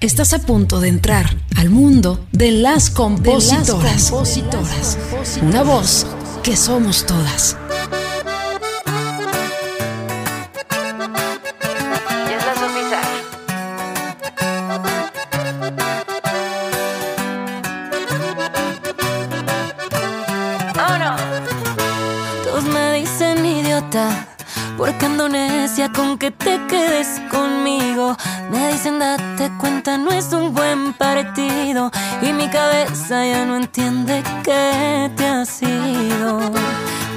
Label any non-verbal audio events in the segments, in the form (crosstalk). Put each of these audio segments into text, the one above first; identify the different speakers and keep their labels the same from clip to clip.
Speaker 1: Estás a punto de entrar al mundo de las compositoras. Una voz que somos todas.
Speaker 2: Todos me dicen idiota, porque ando necia con que te quedes conmigo. Me dicen date cuenta, no es un buen partido. Y mi cabeza ya no entiende que te has ido.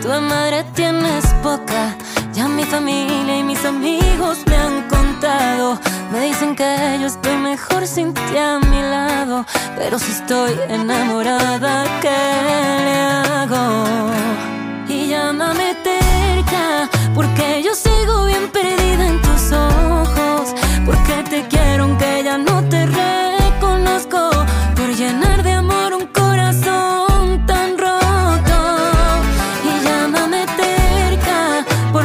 Speaker 2: Tu madre tienes poca, ya mi familia y mis amigos me han contado. Me dicen que yo estoy mejor sin ti a mi lado. Pero si estoy enamorada, ¿qué le hago? Y llámame terca, porque yo sigo bien perdida. Porque te quiero ya no te reconozco. Por llenar de amor un corazón tan. Y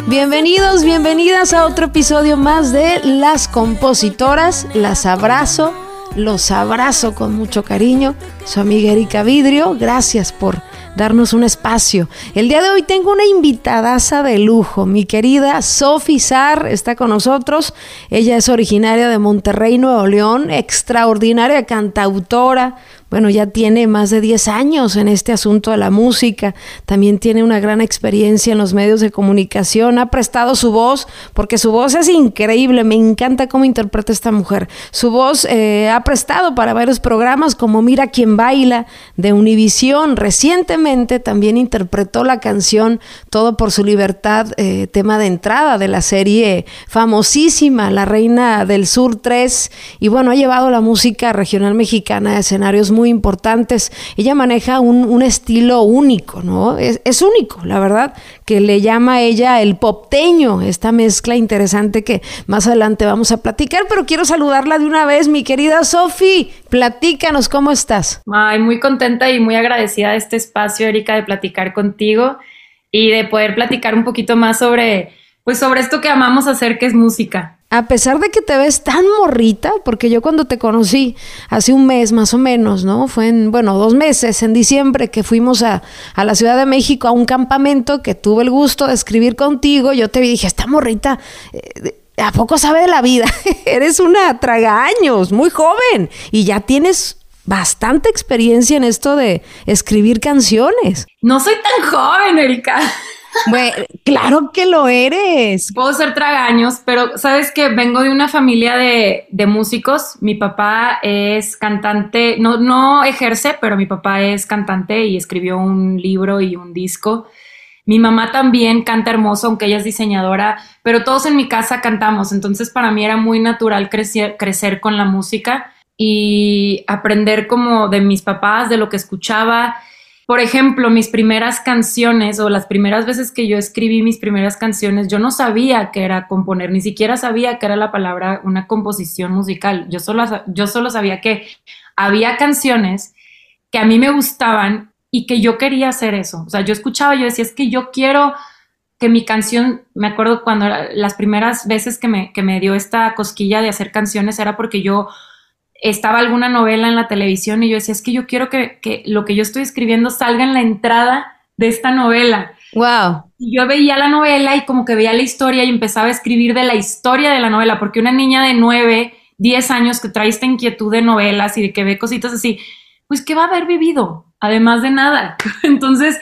Speaker 3: Bienvenidos, bienvenidas a otro episodio más de Las Compositoras. Las abrazo, los abrazo con mucho cariño. Su amiga Erika Vidrio, gracias por darnos un espacio. El día de hoy tengo una invitadaza de lujo. Mi querida Sophie Sar está con nosotros. Ella es originaria de Monterrey, Nuevo León, extraordinaria cantautora. Bueno, ya tiene más de 10 años en este asunto de la música. También tiene una gran experiencia en los medios de comunicación. Ha prestado su voz, porque su voz es increíble. Me encanta cómo interpreta esta mujer. Su voz eh, ha prestado para varios programas como Mira quién baila de Univisión. Recientemente también interpretó la canción Todo por su libertad, eh, tema de entrada de la serie famosísima La Reina del Sur 3. Y bueno, ha llevado la música regional mexicana a escenarios muy importantes. Ella maneja un, un estilo único, ¿no? Es, es único, la verdad, que le llama ella el popteño, esta mezcla interesante que más adelante vamos a platicar, pero quiero saludarla de una vez, mi querida Sofi. Platícanos, ¿cómo estás?
Speaker 4: Ay, muy contenta y muy agradecida de este espacio, Erika, de platicar contigo y de poder platicar un poquito más sobre, pues, sobre esto que amamos hacer, que es música.
Speaker 3: A pesar de que te ves tan morrita, porque yo cuando te conocí hace un mes más o menos, ¿no? Fue en, bueno, dos meses, en diciembre, que fuimos a, a la Ciudad de México a un campamento que tuve el gusto de escribir contigo. Yo te vi y dije, esta morrita, eh, ¿a poco sabe de la vida? (laughs) Eres una tragaños, muy joven, y ya tienes bastante experiencia en esto de escribir canciones.
Speaker 4: No soy tan joven, Erika.
Speaker 3: Bueno, claro que lo eres.
Speaker 4: Puedo ser tragaños, pero sabes que vengo de una familia de, de músicos. Mi papá es cantante, no, no ejerce, pero mi papá es cantante y escribió un libro y un disco. Mi mamá también canta hermoso, aunque ella es diseñadora, pero todos en mi casa cantamos, entonces para mí era muy natural crecer, crecer con la música y aprender como de mis papás, de lo que escuchaba. Por ejemplo, mis primeras canciones o las primeras veces que yo escribí mis primeras canciones, yo no sabía que era componer, ni siquiera sabía que era la palabra una composición musical. Yo solo, yo solo sabía que había canciones que a mí me gustaban y que yo quería hacer eso. O sea, yo escuchaba, yo decía, es que yo quiero que mi canción, me acuerdo cuando las primeras veces que me, que me dio esta cosquilla de hacer canciones era porque yo estaba alguna novela en la televisión y yo decía, es que yo quiero que, que, lo que yo estoy escribiendo salga en la entrada de esta novela.
Speaker 3: Wow.
Speaker 4: Y yo veía la novela y como que veía la historia y empezaba a escribir de la historia de la novela, porque una niña de 9, 10 años que trae esta inquietud de novelas y de que ve cositas así, pues ¿qué va a haber vivido? Además de nada. (laughs) Entonces,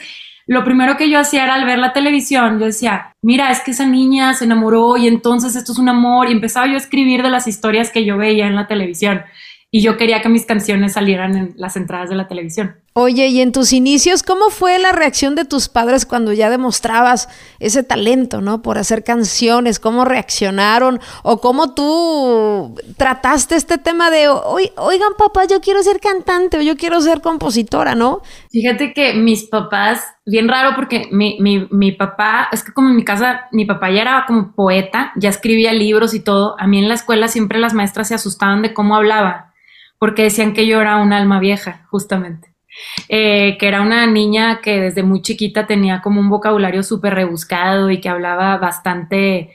Speaker 4: lo primero que yo hacía era al ver la televisión, yo decía, mira, es que esa niña se enamoró y entonces esto es un amor y empezaba yo a escribir de las historias que yo veía en la televisión y yo quería que mis canciones salieran en las entradas de la televisión.
Speaker 3: Oye, y en tus inicios, ¿cómo fue la reacción de tus padres cuando ya demostrabas ese talento, ¿no? Por hacer canciones, ¿cómo reaccionaron? O cómo tú trataste este tema de, oigan papá, yo quiero ser cantante o yo quiero ser compositora, ¿no?
Speaker 4: Fíjate que mis papás, bien raro porque mi, mi, mi papá, es que como en mi casa, mi papá ya era como poeta, ya escribía libros y todo. A mí en la escuela siempre las maestras se asustaban de cómo hablaba, porque decían que yo era un alma vieja, justamente. Eh, que era una niña que desde muy chiquita tenía como un vocabulario súper rebuscado y que hablaba bastante,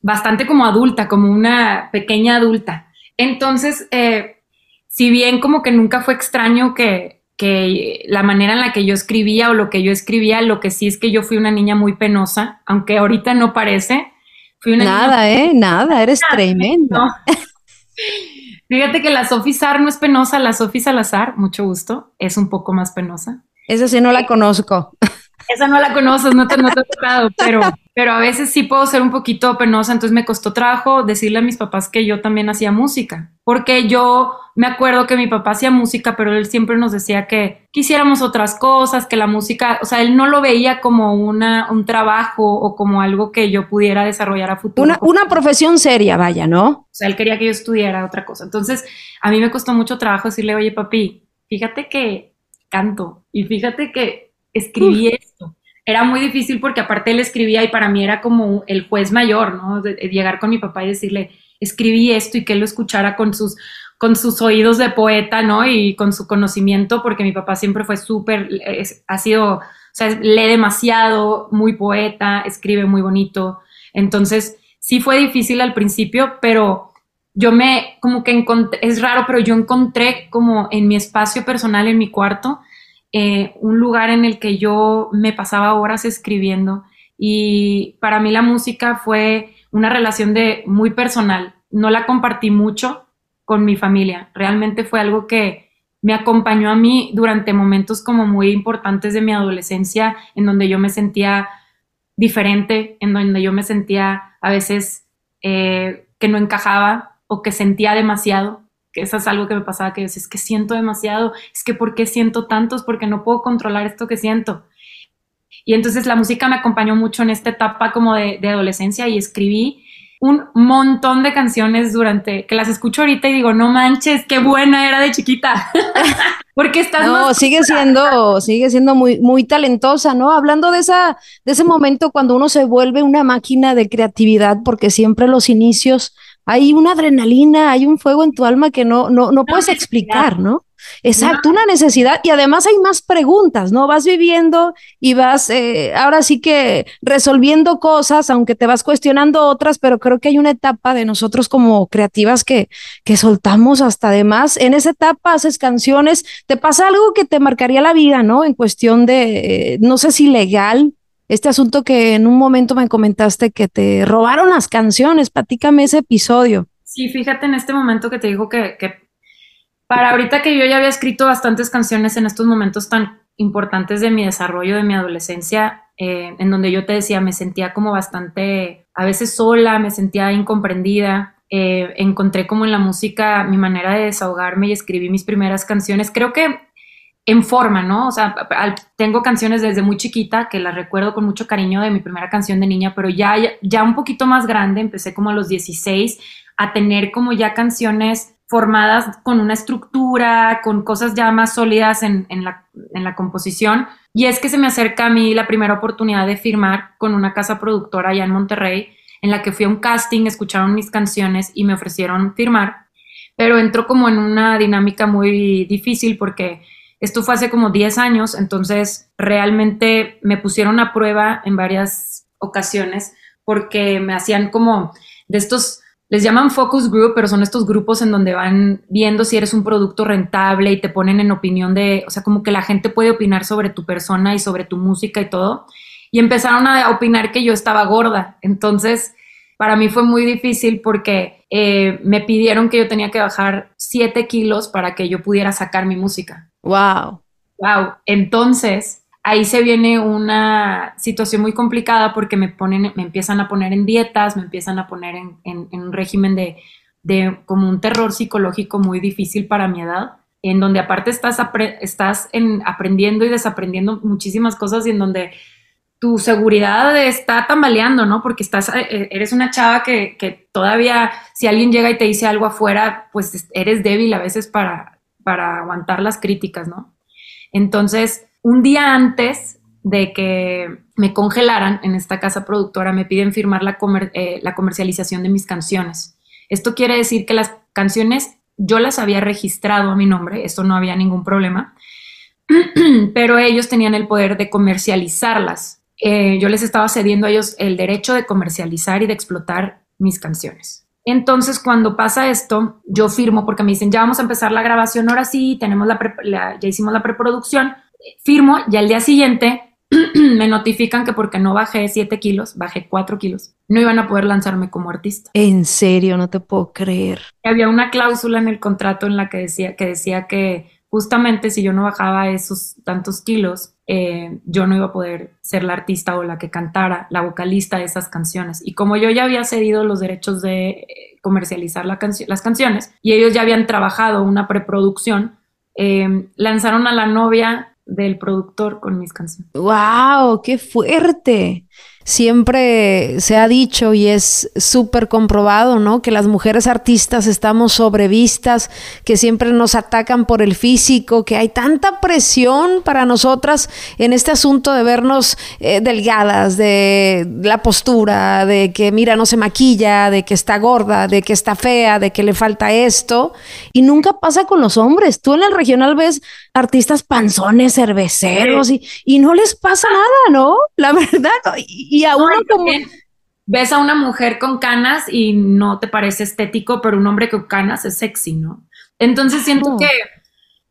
Speaker 4: bastante como adulta, como una pequeña adulta. Entonces, eh, si bien como que nunca fue extraño que, que la manera en la que yo escribía o lo que yo escribía, lo que sí es que yo fui una niña muy penosa, aunque ahorita no parece. Fui una
Speaker 3: nada, ¿eh? Nada, eres (laughs) tremenda. (laughs)
Speaker 4: Fíjate que la Sofi Sar no es penosa, la Sofi Salazar, mucho gusto, es un poco más penosa.
Speaker 3: Esa sí no la conozco.
Speaker 4: Esa no la conoces, no te, no te tocado, pero, pero a veces sí puedo ser un poquito penosa, entonces me costó trabajo decirle a mis papás que yo también hacía música, porque yo me acuerdo que mi papá hacía música, pero él siempre nos decía que quisiéramos otras cosas, que la música, o sea, él no lo veía como una, un trabajo o como algo que yo pudiera desarrollar a futuro.
Speaker 3: Una, una profesión seria, vaya, ¿no?
Speaker 4: O sea, él quería que yo estudiara otra cosa. Entonces, a mí me costó mucho trabajo decirle, oye, papi, fíjate que canto y fíjate que escribí esto. Era muy difícil porque aparte él escribía y para mí era como el juez mayor, ¿no? De, llegar con mi papá y decirle, escribí esto y que él lo escuchara con sus, con sus oídos de poeta, ¿no? Y con su conocimiento, porque mi papá siempre fue súper, ha sido, o sea, lee demasiado, muy poeta, escribe muy bonito. Entonces, sí fue difícil al principio, pero yo me, como que encontré, es raro, pero yo encontré como en mi espacio personal, en mi cuarto, eh, un lugar en el que yo me pasaba horas escribiendo y para mí la música fue una relación de muy personal. No la compartí mucho con mi familia. Realmente fue algo que me acompañó a mí durante momentos como muy importantes de mi adolescencia, en donde yo me sentía diferente, en donde yo me sentía a veces eh, que no encajaba o que sentía demasiado que eso es algo que me pasaba, que es que siento demasiado, es que ¿por qué siento tantos? Porque no puedo controlar esto que siento. Y entonces la música me acompañó mucho en esta etapa como de, adolescencia y escribí un montón de canciones durante, que las escucho ahorita y digo, no manches, qué buena era de chiquita. (laughs) Porque estás
Speaker 3: No, sigue siendo, sigue siendo muy, muy talentosa, ¿no? Hablando de esa, de ese momento cuando uno se vuelve una máquina de creatividad, porque siempre los inicios hay una adrenalina, hay un fuego en tu alma que no, no, no puedes explicar, ¿no? Exacto, una necesidad y además hay más preguntas, ¿no? Vas viviendo y vas eh, ahora sí que resolviendo cosas, aunque te vas cuestionando otras, pero creo que hay una etapa de nosotros como creativas que, que soltamos hasta además. En esa etapa haces canciones, te pasa algo que te marcaría la vida, ¿no? En cuestión de, eh, no sé si legal, este asunto que en un momento me comentaste que te robaron las canciones. Platícame ese episodio.
Speaker 4: Sí, fíjate en este momento que te digo que, para ahorita que yo ya había escrito bastantes canciones en estos momentos tan importantes de mi desarrollo, de mi adolescencia, eh, en donde yo te decía, me sentía como bastante, a veces sola, me sentía incomprendida. Eh, encontré como en la música mi manera de desahogarme y escribí mis primeras canciones. Creo que en forma, ¿no? O sea, tengo canciones desde muy chiquita que las recuerdo con mucho cariño de mi primera canción de niña, pero ya, ya un poquito más grande, empecé como a los 16 a tener como ya canciones formadas con una estructura, con cosas ya más sólidas en, la, en la composición. Y es que se me acerca a mí la primera oportunidad de firmar con una casa productora allá en Monterrey, en la que fui a un casting, escucharon mis canciones y me ofrecieron firmar, pero entró como en una dinámica muy difícil porque esto fue hace como 10 años, entonces realmente me pusieron a prueba en varias ocasiones porque me hacían como de estos, les llaman focus group, pero son estos grupos en donde van viendo si eres un producto rentable y te ponen en opinión de, o sea, como que la gente puede opinar sobre tu persona y sobre tu música y todo. Y empezaron a opinar que yo estaba gorda. Entonces, para mí fue muy difícil porque eh, me pidieron que yo tenía que bajar 7 kilos para que yo pudiera sacar mi música.
Speaker 3: Wow.
Speaker 4: Wow. Entonces, ahí se viene una situación muy complicada porque me ponen, me empiezan a poner en dietas, me empiezan a poner en, un régimen de, como un terror psicológico muy difícil para mi edad, en donde aparte estás, estás en, aprendiendo y desaprendiendo muchísimas cosas y en donde tu seguridad está tambaleando, ¿no? Porque estás, eh, eh, eres una chava que, que, todavía, si alguien llega y te dice algo afuera, pues eres débil a veces para, para aguantar las críticas, ¿no? Entonces, un día antes de que me congelaran en esta casa productora, me piden firmar la, eh, la comercialización de mis canciones. Esto quiere decir que las canciones yo las había registrado a mi nombre, esto no había ningún problema, (clears throat) pero ellos tenían el poder de comercializarlas. Eh, yo les estaba cediendo a ellos el derecho de comercializar y de explotar mis canciones. Entonces, cuando pasa esto, yo firmo porque me dicen, ya vamos a empezar la grabación, ahora sí, tenemos la, ya hicimos la preproducción, firmo y al día siguiente (clears throat) me notifican que porque no bajé 7 kilos, bajé 4 kilos, no iban a poder lanzarme como artista.
Speaker 3: En serio, no te puedo creer.
Speaker 4: Había una cláusula en el contrato en la que decía que, decía que justamente si yo no bajaba esos tantos kilos, eh, yo no iba a poder ser la artista o la que cantara, la vocalista de esas canciones. Y como yo ya había cedido los derechos de eh, comercializar las canciones y ellos ya habían trabajado una preproducción, eh, lanzaron a la novia del productor con mis canciones.
Speaker 3: ¡Wow! ¡Qué fuerte! Siempre se ha dicho y es súper comprobado, ¿no? Que las mujeres artistas estamos sobrevistas, que siempre nos atacan por el físico, que hay tanta presión para nosotras en este asunto de vernos eh, delgadas, de la postura, de que mira, no se maquilla, de que está gorda, de que está fea, de que le falta esto. Y nunca pasa con los hombres. Tú en el regional ves artistas panzones, cerveceros y, y no les pasa nada, ¿no? La verdad. Y a uno como...
Speaker 4: Ves a una mujer con canas y no te parece estético, pero un hombre con canas es sexy, ¿no? Entonces siento que,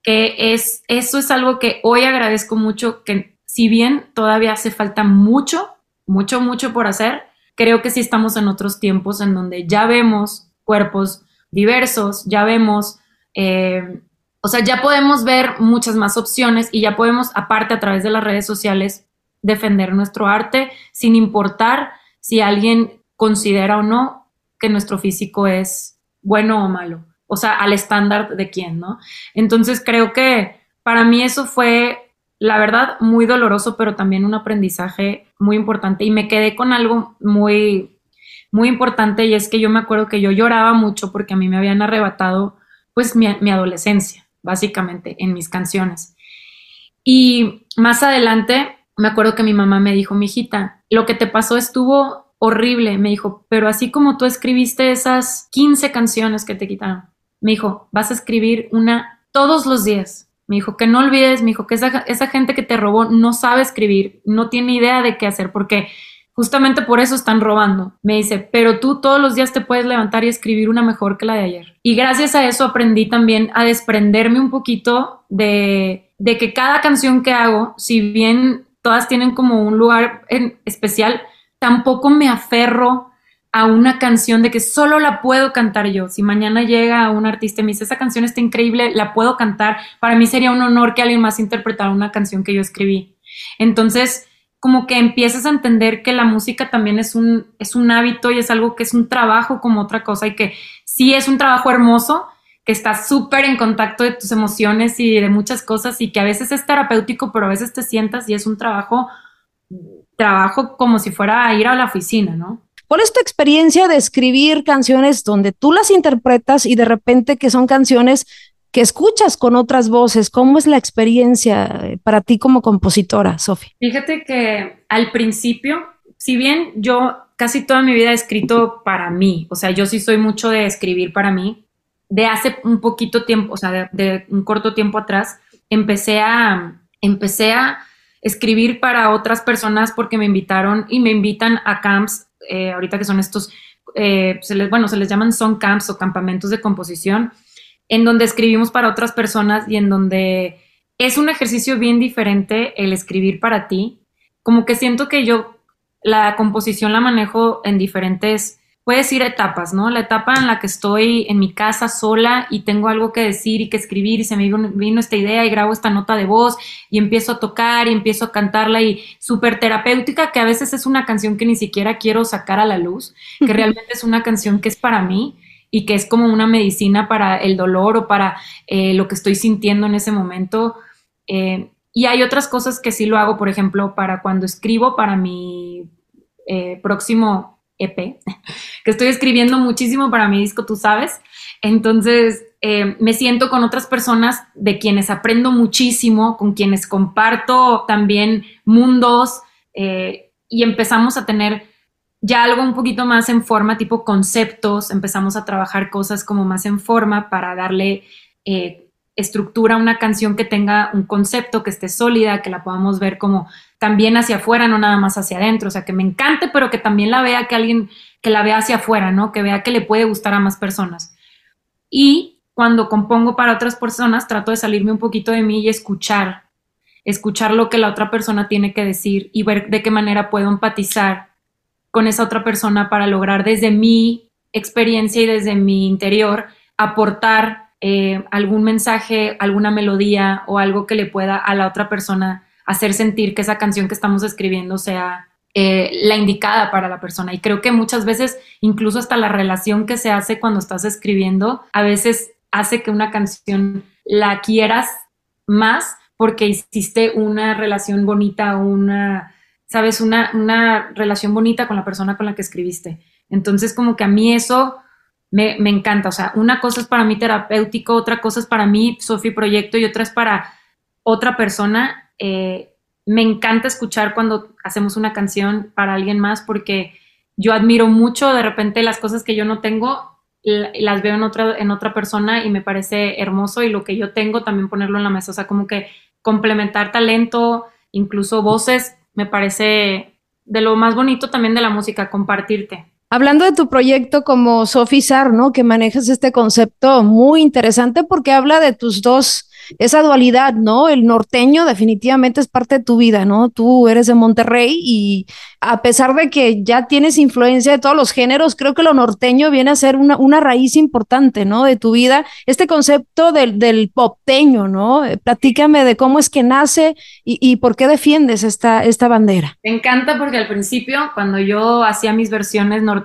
Speaker 4: que es, eso es algo que hoy agradezco mucho, que si bien todavía hace falta mucho, mucho, mucho por hacer, creo que sí estamos en otros tiempos en donde ya vemos cuerpos diversos, ya vemos, eh, o sea, ya podemos ver muchas más opciones y ya podemos, aparte a través de las redes sociales, defender nuestro arte sin importar si alguien considera o no que nuestro físico es bueno o malo, o sea, al estándar de quién, ¿no? Entonces creo que para mí eso fue, la verdad, muy doloroso, pero también un aprendizaje muy importante. Y me quedé con algo muy, muy importante y es que yo me acuerdo que yo lloraba mucho porque a mí me habían arrebatado pues mi, mi adolescencia, básicamente, en mis canciones. Y más adelante me acuerdo que mi mamá me dijo, mijita, lo que te pasó estuvo horrible, me dijo, pero así como tú escribiste esas 15 canciones que te quitaron, me dijo, vas a escribir una todos los días. Me dijo, que no olvides, me dijo, que esa, esa gente que te robó no sabe escribir, no tiene idea de qué hacer, porque justamente por eso están robando. Me dice, pero tú todos los días te puedes levantar y escribir una mejor que la de ayer. Y gracias a eso aprendí también a desprenderme un poquito de, de que cada canción que hago, si bien todas tienen como un lugar en especial, tampoco me aferro a una canción de que solo la puedo cantar yo. Si mañana llega un artista y me dice, esa canción está increíble, la puedo cantar, para mí sería un honor que alguien más interpretara una canción que yo escribí. Entonces, como que empiezas a entender que la música también es un, es un hábito y es algo que es un trabajo como otra cosa y que sí es un trabajo hermoso, que estás súper en contacto de tus emociones y de muchas cosas y que a veces es terapéutico, pero a veces te sientas y es un trabajo, trabajo como si fuera a ir a la oficina, ¿no?
Speaker 3: ¿Cuál es tu experiencia de escribir canciones donde tú las interpretas y de repente que son canciones que escuchas con otras voces? ¿Cómo es la experiencia eh, para ti como compositora, Sofía?
Speaker 4: Fíjate que al principio, si bien yo casi toda mi vida he escrito para mí, o sea, yo sí soy mucho de escribir para mí, de hace un poquito tiempo, o sea, de, un corto tiempo atrás, empecé a, empecé a escribir para otras personas porque me invitaron y me invitan a camps, eh, ahorita que son estos, eh, se les, bueno, se les llaman son camps o campamentos de composición, en donde escribimos para otras personas y en donde es un ejercicio bien diferente el escribir para ti. Como que siento que yo la composición la manejo en diferentes puedes ir etapas, ¿no? La etapa en la que estoy en mi casa sola y tengo algo que decir y que escribir y se me vino, esta idea y grabo esta nota de voz y empiezo a tocar y empiezo a cantarla y súper terapéutica, que a veces es una canción que ni siquiera quiero sacar a la luz, que realmente es una canción que es para mí y que es como una medicina para el dolor o para eh, lo que estoy sintiendo en ese momento. Eh, y hay otras cosas que sí lo hago, por ejemplo, para cuando escribo para mi eh, próximo EP, (laughs) que estoy escribiendo muchísimo para mi disco, tú sabes. Entonces, me siento con otras personas de quienes aprendo muchísimo, con quienes comparto también mundos y empezamos a tener ya algo un poquito más en forma, tipo conceptos, empezamos a trabajar cosas como más en forma para darle eh, estructura una canción que tenga un concepto, que esté sólida, que la podamos ver como también hacia afuera, no nada más hacia adentro, o sea, que me encante, pero que también la vea que alguien, que la vea hacia afuera, ¿no? Que vea que le puede gustar a más personas. Y cuando compongo para otras personas, trato de salirme un poquito de mí y escuchar, escuchar lo que la otra persona tiene que decir y ver de qué manera puedo empatizar con esa otra persona para lograr desde mi experiencia y desde mi interior aportar eh, algún mensaje, alguna melodía o algo que le pueda a la otra persona hacer sentir que esa canción que estamos escribiendo sea eh, la indicada para la persona. Y creo que muchas veces, incluso hasta la relación que se hace cuando estás escribiendo, a veces hace que una canción la quieras más porque hiciste una relación bonita, una, sabes, una, una relación bonita con la persona con la que escribiste. Entonces, como que a mí eso me, encanta. O sea, una cosa es para mí terapéutico, otra cosa es para mí Sofi Proyecto y otra es para otra persona. Eh, me encanta escuchar cuando hacemos una canción para alguien más porque yo admiro mucho de repente las cosas que yo no tengo, las veo en otra, en otra persona y me parece hermoso y lo que yo tengo también ponerlo en la mesa. O sea, como que complementar talento, incluso voces, me parece de lo más bonito también de la música, compartirte.
Speaker 3: Hablando de tu proyecto como Sofi Sar, ¿no? Que manejas este concepto muy interesante porque habla de tus dos esa dualidad, ¿no? El norteño definitivamente es parte de tu vida, ¿no? Tú eres de Monterrey y a pesar de que ya tienes influencia de todos los géneros, creo que lo norteño viene a ser una, una raíz importante, ¿no? De tu vida. Este concepto del, del popteño, ¿no? Eh, platícame de cómo es que nace y, y por qué defiendes esta, esta bandera.
Speaker 4: Me encanta porque al principio, cuando yo hacía mis versiones norteñas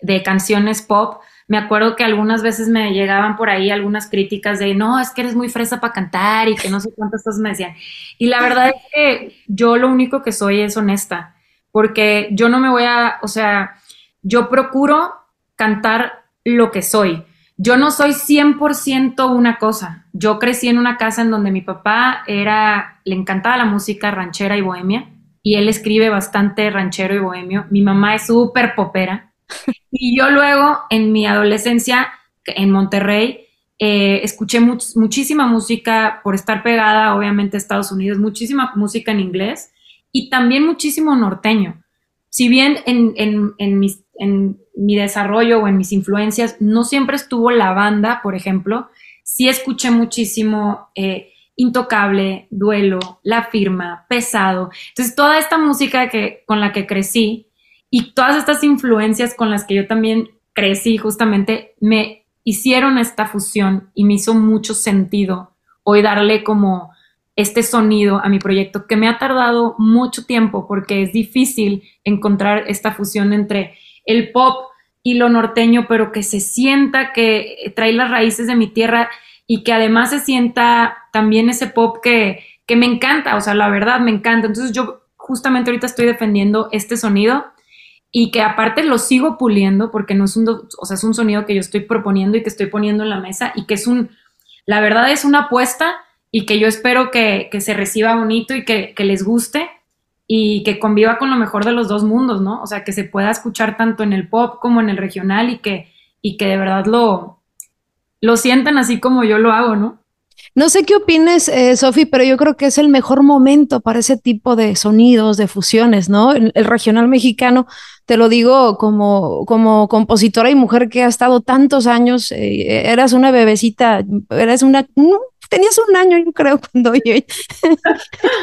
Speaker 4: de canciones pop, me acuerdo que algunas veces me llegaban por ahí algunas críticas de, no, es que eres muy fresa para cantar y que no sé cuántas cosas me decían. Y la verdad es que yo lo único que soy es honesta, porque yo no me voy a, o sea, yo procuro cantar lo que soy. Yo no soy 100% una cosa. Yo crecí en una casa en donde mi papá era, le encantaba la música ranchera y bohemia, y él escribe bastante ranchero y bohemio. Mi mamá es súper popera (laughs) y yo luego, en mi adolescencia, en Monterrey, eh, escuché muchísima música por estar pegada, obviamente, a Estados Unidos, muchísima música en inglés y también muchísimo norteño. Si bien en, en, en, en mi desarrollo o en mis influencias no siempre estuvo la banda, por ejemplo, sí escuché muchísimo eh, Intocable, Duelo, La Firma, Pesado. Entonces, toda esta música que, con la que crecí, y todas estas influencias con las que yo también crecí justamente me hicieron esta fusión y me hizo mucho sentido hoy darle como este sonido a mi proyecto que me ha tardado mucho tiempo porque es difícil encontrar esta fusión entre el pop y lo norteño, pero que se sienta que trae las raíces de mi tierra y que además se sienta también ese pop que, que me encanta, o sea, la verdad me encanta. Entonces yo justamente ahorita estoy defendiendo este sonido y que aparte lo sigo puliendo porque no es un, o sea, es un sonido que yo estoy proponiendo y que estoy poniendo en la mesa y que es un, la verdad es una apuesta y que yo espero que, se reciba bonito y que, les guste y que conviva con lo mejor de los dos mundos, ¿no? O sea, que se pueda escuchar tanto en el pop como en el regional y que, y que de verdad lo, lo sientan así como yo lo hago, ¿no?
Speaker 3: No sé qué opines, eh, Sofi, pero yo creo que es el mejor momento para ese tipo de sonidos, de fusiones, ¿no? El, regional mexicano, te lo digo como, como compositora y mujer que ha estado tantos años, eh, eras una bebecita, eras una, tenías un año, yo creo, (laughs) cuando yo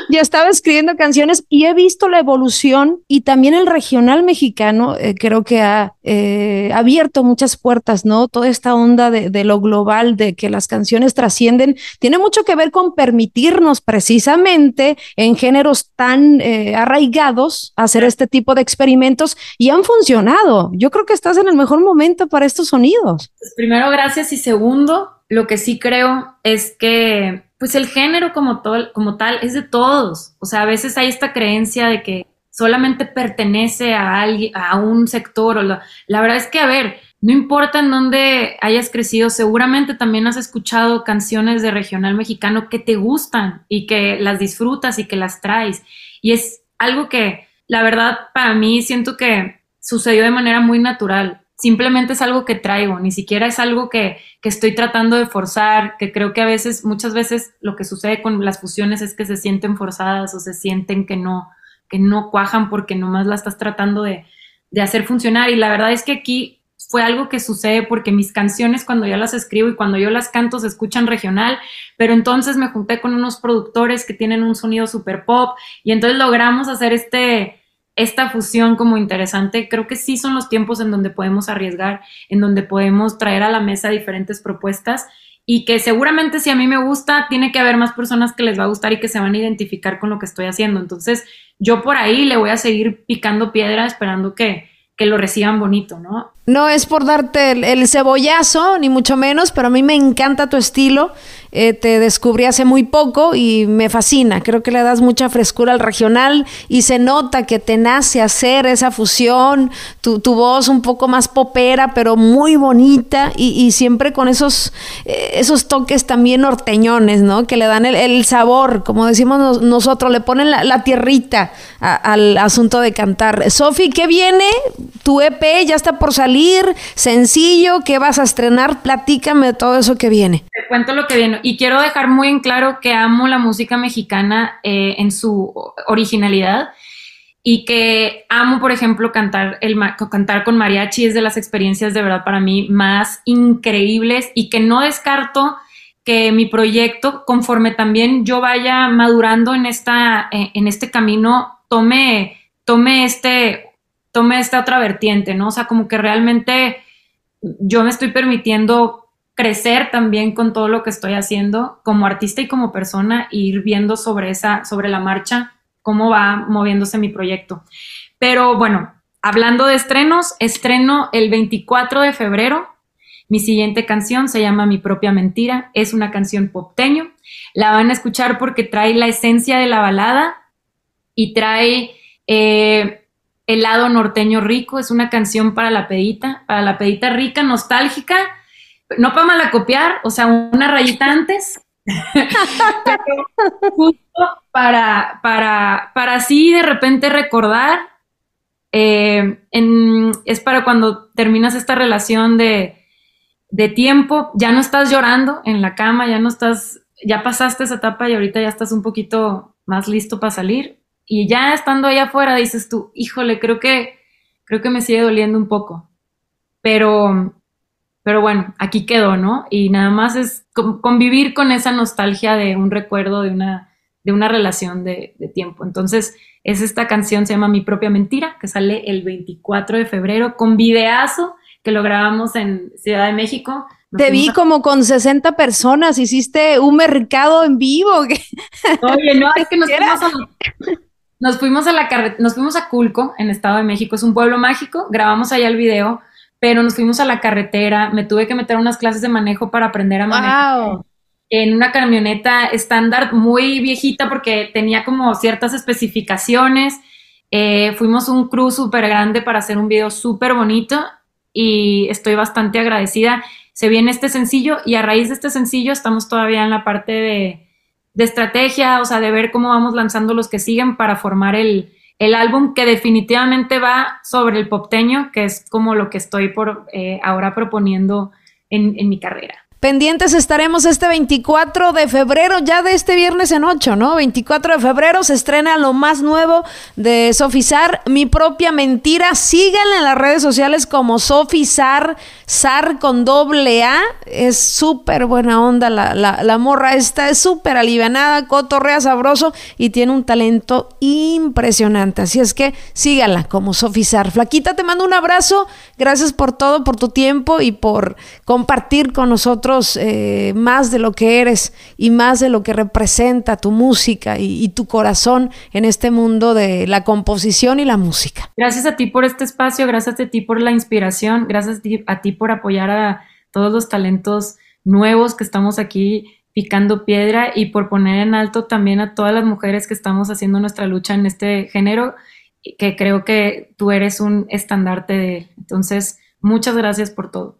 Speaker 3: ya estaba escribiendo canciones y he visto la evolución y también el regional mexicano eh, creo que ha eh, abierto muchas puertas, ¿no? Toda esta onda de, lo global, de que las canciones trascienden, tiene mucho que ver con permitirnos precisamente en géneros tan eh, arraigados hacer este tipo de experimentos y han funcionado. Yo creo que estás en el mejor momento para estos sonidos.
Speaker 4: Pues primero, gracias y segundo, lo que sí creo es que, pues el género como, como tal es de todos. O sea, a veces hay esta creencia de que solamente pertenece a alguien, a un sector. O la, verdad es que, a ver, no importa en dónde hayas crecido, seguramente también has escuchado canciones de regional mexicano que te gustan y que las disfrutas y que las traes. Y es algo que, la verdad, para mí siento que sucedió de manera muy natural. Simplemente es algo que traigo, ni siquiera es algo que, que, estoy tratando de forzar, que creo que a veces, muchas veces lo que sucede con las fusiones es que se sienten forzadas o se sienten que no, que no cuajan porque nomás la estás tratando de, de hacer funcionar. Y la verdad es que aquí fue algo que sucede porque mis canciones cuando yo las escribo y cuando yo las canto se escuchan regional, pero entonces me junté con unos productores que tienen un sonido super pop y entonces logramos hacer este esta fusión como interesante. Creo que sí son los tiempos en donde podemos arriesgar, en donde podemos traer a la mesa diferentes propuestas y que seguramente si a mí me gusta, tiene que haber más personas que les va a gustar y que se van a identificar con lo que estoy haciendo. Entonces, yo por ahí le voy a seguir picando piedra esperando que, que lo reciban bonito, ¿no?
Speaker 3: No es por darte el, cebollazo, ni mucho menos, pero a mí me encanta tu estilo. Eh, te descubrí hace muy poco y me fascina. Creo que le das mucha frescura al regional y se nota que te nace hacer esa fusión, tu, voz un poco más popera, pero muy bonita y, siempre con esos, eh, esos toques también norteñones, ¿no? Que le dan el, sabor, como decimos nosotros, le ponen la, tierrita al asunto de cantar. Sofi, ¿qué viene? Tu EP ya está por salir sencillo, ¿qué vas a estrenar? Platícame todo eso que viene.
Speaker 4: Te cuento lo que viene y quiero dejar muy en claro que amo la música mexicana eh, en su originalidad y que amo, por ejemplo, cantar, el, cantar con mariachi es de las experiencias de verdad para mí más increíbles y que no descarto que mi proyecto, conforme también yo vaya madurando en, esta, eh, en este camino, tome, tome este tome esta otra vertiente, ¿no? O sea, como que realmente yo me estoy permitiendo crecer también con todo lo que estoy haciendo como artista y como persona e ir viendo sobre esa, sobre la marcha, cómo va moviéndose mi proyecto. Pero bueno, hablando de estrenos, estreno el 24 de febrero. Mi siguiente canción se llama Mi propia mentira. Es una canción popteño. La van a escuchar porque trae la esencia de la balada y trae eh, el lado norteño rico es una canción para la pedita, para la pedita rica, nostálgica, no para malacopiar, o sea, una rayita antes, (laughs) justo para, para, para así de repente recordar, eh, es para cuando terminas esta relación de, de tiempo, ya no estás llorando en la cama, ya no estás, ya pasaste esa etapa y ahorita ya estás un poquito más listo para salir, y ya estando allá afuera dices tú, híjole, creo que, creo que me sigue doliendo un poco. Pero, pero bueno, aquí quedó, ¿no? Y nada más es convivir con esa nostalgia de un recuerdo de una, de una relación de, tiempo. Entonces, es esta canción, se llama Mi propia mentira, que sale el 24 de febrero con videazo que lo grabamos en Ciudad de México.
Speaker 3: Te vi como con 60 personas, hiciste un mercado en vivo.
Speaker 4: Oye, no, es que nos (laughs) fuimos a, nos fuimos a la nos fuimos a Culco, en Estado de México, es un pueblo mágico, grabamos allá el video, pero nos fuimos a la carretera, me tuve que meter unas clases de manejo para aprender a manejar. En una camioneta estándar muy viejita porque tenía como ciertas especificaciones. Eh, fuimos un crew súper grande para hacer un video súper bonito y estoy bastante agradecida. Se viene este sencillo y a raíz de este sencillo estamos todavía en la parte de, de estrategia, o sea, de ver cómo vamos lanzando los que siguen para formar el, álbum que definitivamente va sobre el popteño, que es como lo que estoy por eh, ahora proponiendo en, en mi carrera.
Speaker 3: Pendientes estaremos este 24 de febrero, ya de este viernes en 8, ¿no? 24 de febrero se estrena lo más nuevo de Sofizar, Mi propia mentira. Síganla en las redes sociales como Sofizar, Sar con doble A. Es súper buena onda la, la, morra esta, es súper alivianada, cotorrea sabroso y tiene un talento impresionante. Así es que síganla como Sofizar. Flaquita, te mando un abrazo. Gracias por todo, por tu tiempo y por compartir con nosotros eh, más de lo que eres y más de lo que representa tu música y, tu corazón en este mundo de la composición y la música.
Speaker 4: Gracias a ti por este espacio, gracias a ti por la inspiración, gracias a ti, por apoyar a todos los talentos nuevos que estamos aquí picando piedra y por poner en alto también a todas las mujeres que estamos haciendo nuestra lucha en este género, que creo que tú eres un estandarte de él. Entonces, muchas gracias por todo.